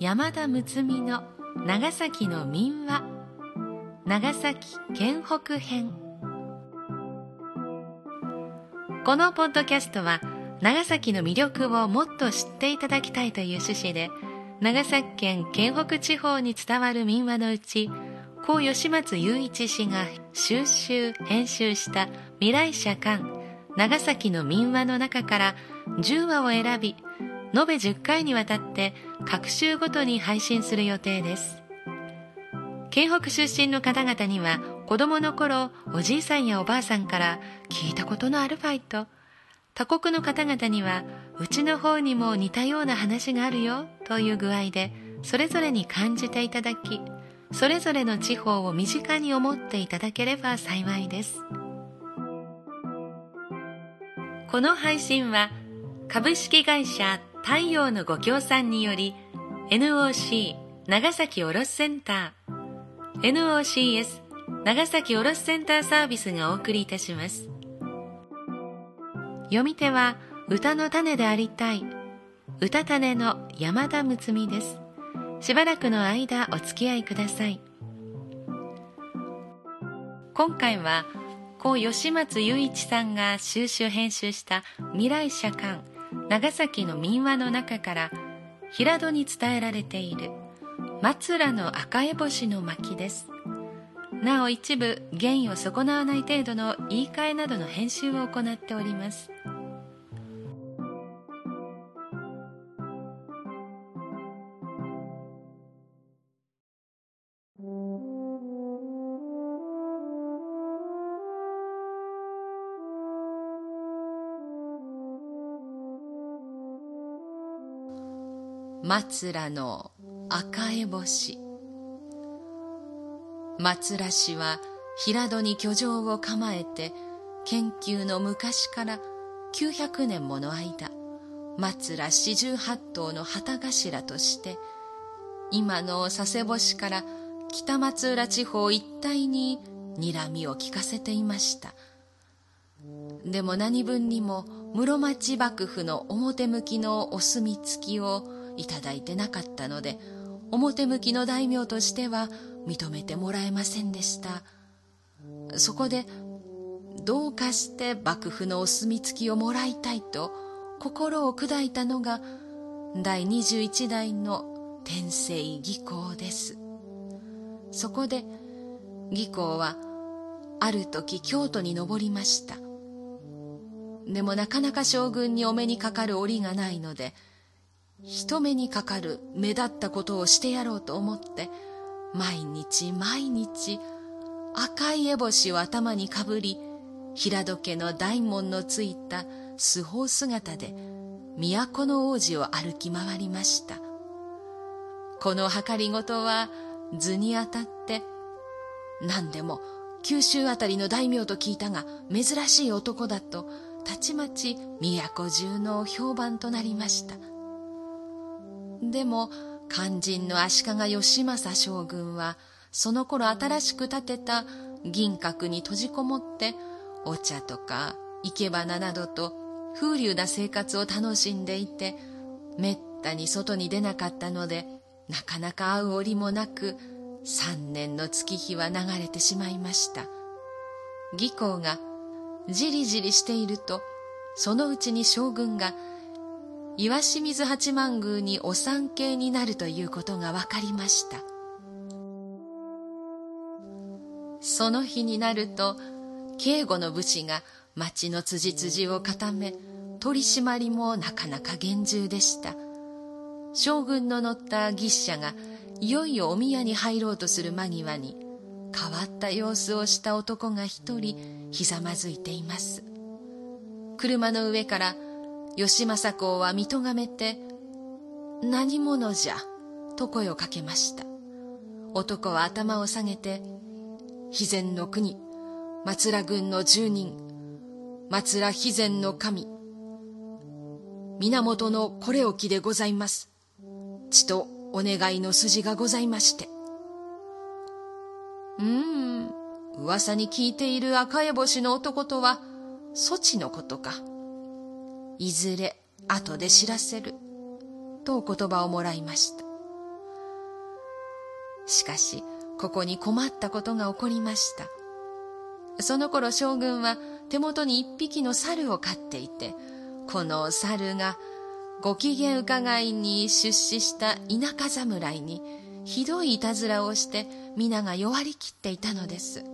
山田睦美の長崎の民話。長崎県北編。このポッドキャストは長崎の魅力をもっと知っていただきたいという趣旨で長崎県県北地方に伝わる民話のうち高吉松雄一氏が収集編集した未来社館長崎の民話の中から10話を選び延べ10回にわたって各週ごとに配信する予定です。県北出身の方々には子供の頃おじいさんやおばあさんから聞いたことのあるファイト。他国の方々にはうちの方にも似たような話があるよという具合でそれぞれに感じていただきそれぞれの地方を身近に思っていただければ幸いです。この配信は株式会社太陽のご協賛により NOC 長崎卸センター NOCS 長崎卸センターサービスがお送りいたします。読み手は歌の種でありたい歌種の山田睦美です。しばらくの間お付き合いください。今回は故吉松雄一さんが収集編集した未来社館長崎の民話の中から平戸に伝えられている松浦の赤烏帽子の巻です。なお一部原意を損なわない程度の言い換えなどの編集を行っております。松浦の赤烏帽子松浦氏は平戸に居城を構えて研究の昔から900年もの間松浦四十八島の旗頭として今の佐世保市から北松浦地方一帯に睨みを利かせていました。でも何分にも室町幕府の表向きのお墨付きをいただいてなかったので表向きの大名としては認めてもらえませんでした。そこでどうかして幕府のお墨付きをもらいたいと心を砕いたのが第21代の天聖義行です。そこで義行はある時京都に登りました。でもなかなか将軍にお目にかかる折がないので人目にかかる目立ったことをしてやろうと思って毎日毎日赤い烏帽子を頭にかぶり平戸家の大門のついた素法姿で都の王子を歩き回りました。この計りごとは図に当たって何でも九州あたりの大名と聞いたが珍しい男だとたちまち都中の評判となりました。でも肝心の足利義政将軍はその頃新しく建てた銀閣に閉じこもってお茶とか生け花などと風流な生活を楽しんでいてめったに外に出なかったのでなかなか会う折もなく三年の月日は流れてしまいました。義行がじりじりしているとそのうちに将軍が岩清水八幡宮にお参詣になるということが分かりました。その日になると警護の武士が町の辻辻を固め取り締まりもなかなか厳重でした。将軍の乗った牛車がいよいよお宮に入ろうとする間際に変わった様子をした男が一人ひざまずいています。車の上から義政公は見とがめて、何者じゃ、と声をかけました。男は頭を下げて、肥前の国、松浦郡の住人、松浦肥前の神、源のこれ置きでございます。ちとお願いの筋がございまして。うーん、噂に聞いている赤烏帽子の男とは、そちのことか。いずれ後で知らせる。とお言葉をもらいました。しかしここに困ったことが起こりましたその頃将軍は手元に一匹の猿を飼っていてこの猿がご機嫌伺いに出資した田舎侍にひどいいたずらをして皆が弱りきっていたのです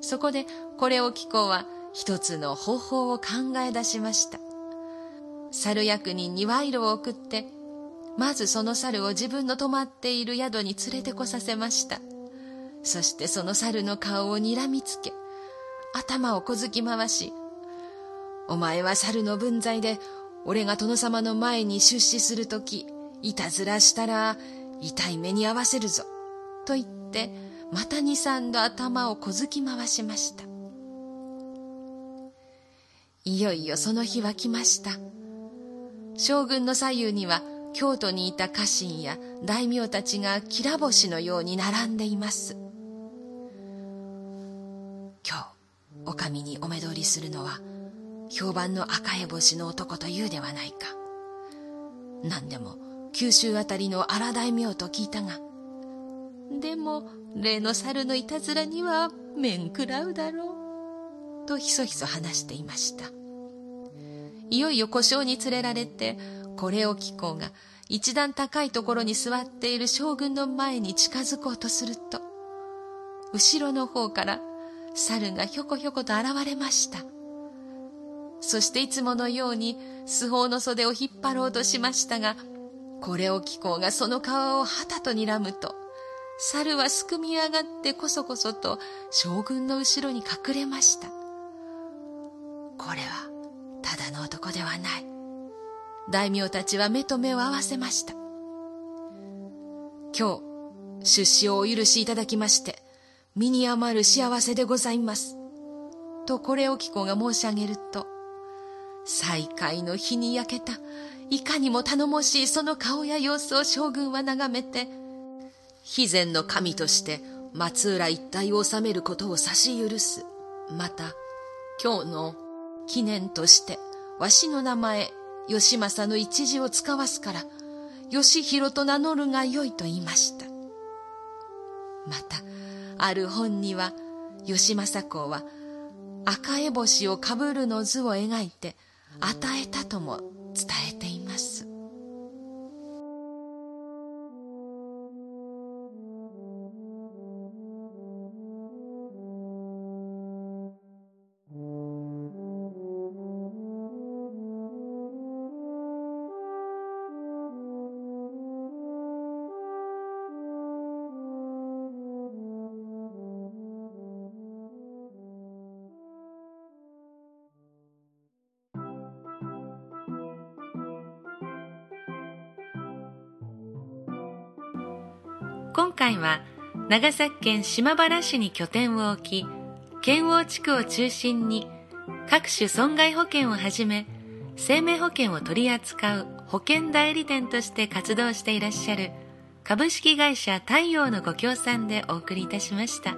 そこでこれを聞こうは一つの方法を考え出しました猿役人に賄賂を送ってまずその猿を自分の泊まっている宿に連れてこさせました。そしてその猿の顔をにらみつけ頭を小突き回しお前は猿の分際で俺が殿様の前に出資するときいたずらしたら痛い目に合わせるぞと言ってまた二三度頭を小突き回しました。いよいよその日は来ました。将軍の左右には京都にいた家臣や大名たちがきら星のように並んでいます。今日お上にお目通りするのは評判の赤え星の男というではないか。何でも九州あたりの荒大名と聞いたが。でも例の猿のいたずらには面食らうだろう。とひそひそ話していました。いよいよ故障に連れられてこれを聞こうが一段高いところに座っている将軍の前に近づこうとすると後ろの方から猿がひょこひょこと現れました。そしていつものように素法の袖を引っ張ろうとしましたがこれを聞こうがその顔をはたと睨むと猿はすくみ上がってこそこそと将軍の後ろに隠れました。これはだの男ではない。大名たちは目と目を合わせました。今日出資をお許しいただきまして身に余る幸せでございます。とこれを聞こうが申し上げると再会の日に焼けたいかにも頼もしいその顔や様子を将軍は眺めて肥前の神として松浦一帯を治めることを差し許す。また今日の記念としてわしの名前義政の一字を使わすから義弘と名乗るがよいと言いました。またある本には義政公は赤烏星をかぶるの図を描いて与えたとも伝えています。今回は長崎県島原市に拠点を置き県央地区を中心に各種損害保険をはじめ生命保険を取り扱う保険代理店として活動していらっしゃる株式会社太陽のご協賛でお送りいたしました。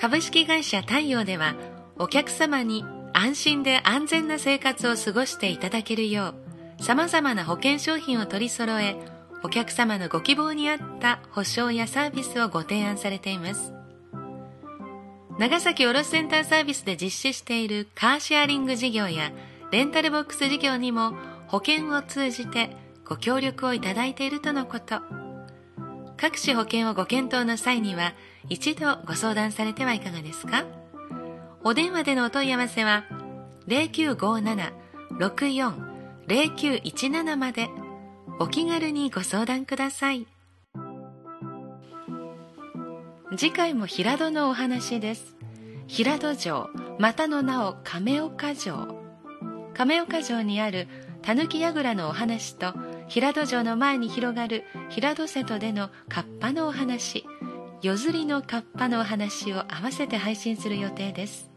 株式会社太陽ではお客様に安心で安全な生活を過ごしていただけるよう様々な保険商品を取り揃えお客様のご希望に合った保証やサービスをご提案されています。長崎卸センターサービスで実施しているカーシェアリング事業やレンタルボックス事業にも保険を通じてご協力をいただいているとのこと。各種保険をご検討の際には一度ご相談されてはいかがですか？お電話でのお問い合わせは0957-64-0917まで。お気軽にご相談ください。次回も平戸のお話です。平戸城またの名を亀岡城。亀岡城にある狸櫓のお話と平戸城の前に広がる平戸瀬戸でのカッパのお話夜釣りのカッパのお話を合わせて配信する予定です。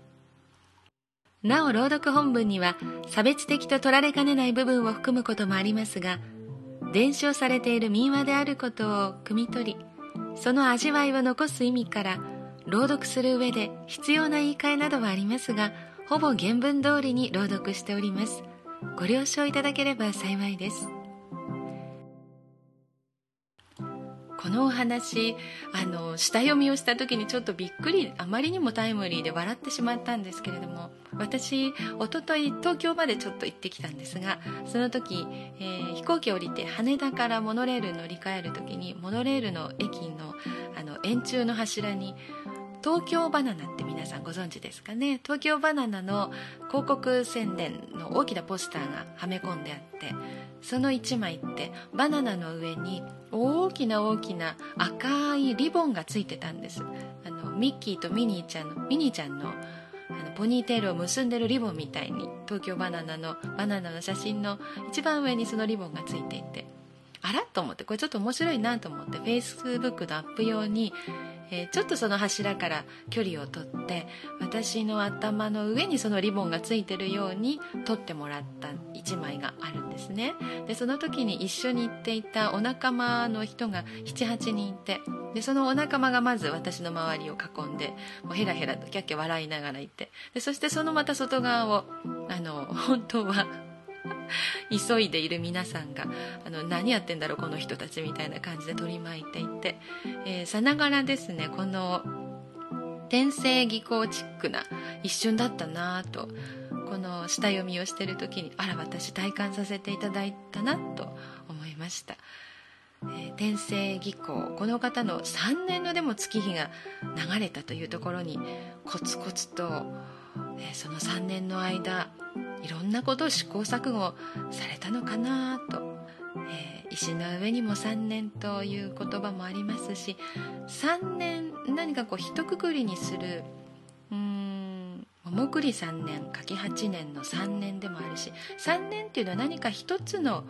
なお朗読本文には差別的と取られかねない部分を含むこともありますが伝承されている民話であることを汲み取りその味わいを残す意味から朗読する上で必要な言い換えなどはありますがほぼ原文通りに朗読しております。ご了承いただければ幸いです。このお話あの下読みをした時にちょっとびっくりあまりにもタイムリーで笑ってしまったんですけれども私おととい東京までちょっと行ってきたんですがその時、えー、飛行機降りて羽田からモノレール乗り換える時にモノレールの駅のあの円柱の柱に東京バナナって皆さんご存知ですかね？東京バナナの広告宣伝の大きなポスターがはめ込んであってその1枚ってバナナの上に大きな大きな赤いリボンがついてたんです。あのミッキーとミニーちゃんのミニーちゃんのあのポニーテールを結んでるリボンみたいに東京バナナのバナナの写真の一番上にそのリボンがついていて。あら？と思ってこれちょっと面白いなと思ってフェイスブックのアップ用にえー、ちょっとその柱から距離をとって私の頭の上にそのリボンがついてるように撮ってもらった1枚があるんですね。でその時に一緒に行っていたお仲間の人が78人いてでそのお仲間がまず私の周りを囲んでもうヘラヘラとキャッキャ笑いながらいてでそしてそのまた外側をあの本当は 急いでいる皆さんがあの何やってんだろうこの人たちみたいな感じで取り巻いていて、えー、さながらですねこの天性技巧チックな一瞬だったなとこの下読みをしてる時にあら私体感させていただいたなと思いました。えー、天性技巧この方の3年のでも月日が流れたというところにコツコツと、その3年の間いろんなことを試行錯誤されたのかなと、えー、石の上にも3年という言葉もありますし3年何かこう一括りにするうん桃栗3年柿8年の3年でもあるし3年っていうのは何か一つの、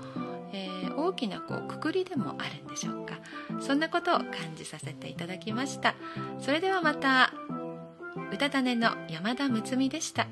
えー、大きなこうくくりでもあるんでしょうか。そんなことを感じさせていただきました。それではまた。歌種の山田睦美でした。